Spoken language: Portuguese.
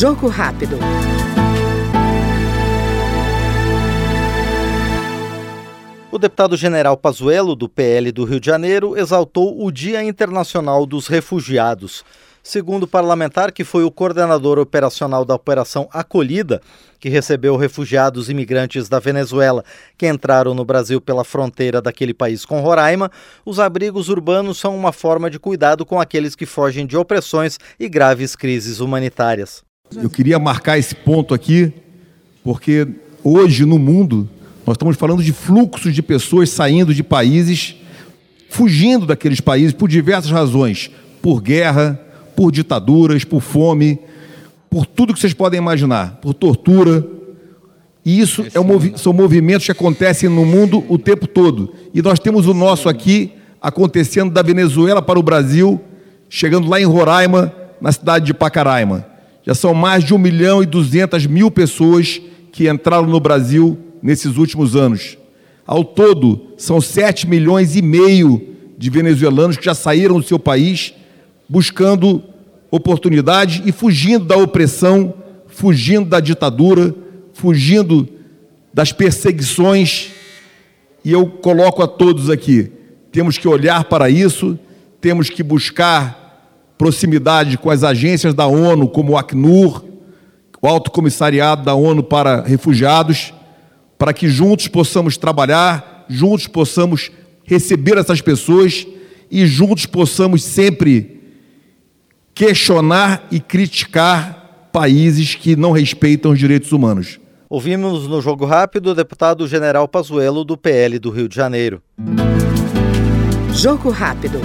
Jogo rápido. O deputado general Pazuello, do PL do Rio de Janeiro, exaltou o Dia Internacional dos Refugiados. Segundo o parlamentar, que foi o coordenador operacional da Operação Acolhida, que recebeu refugiados imigrantes da Venezuela que entraram no Brasil pela fronteira daquele país com Roraima, os abrigos urbanos são uma forma de cuidado com aqueles que fogem de opressões e graves crises humanitárias. Eu queria marcar esse ponto aqui, porque hoje no mundo nós estamos falando de fluxos de pessoas saindo de países, fugindo daqueles países por diversas razões, por guerra, por ditaduras, por fome, por tudo que vocês podem imaginar, por tortura. E isso é movi são movimentos que acontecem no mundo o tempo todo. E nós temos o nosso aqui acontecendo da Venezuela para o Brasil, chegando lá em Roraima, na cidade de Pacaraima. Já são mais de 1 milhão e 200 mil pessoas que entraram no Brasil nesses últimos anos. Ao todo, são 7 milhões e meio de venezuelanos que já saíram do seu país buscando oportunidade e fugindo da opressão, fugindo da ditadura, fugindo das perseguições. E eu coloco a todos aqui: temos que olhar para isso, temos que buscar proximidade com as agências da ONU, como o Acnur, o Alto Comissariado da ONU para Refugiados, para que juntos possamos trabalhar, juntos possamos receber essas pessoas e juntos possamos sempre questionar e criticar países que não respeitam os direitos humanos. Ouvimos no Jogo Rápido o deputado general Pazuello do PL do Rio de Janeiro. Jogo Rápido.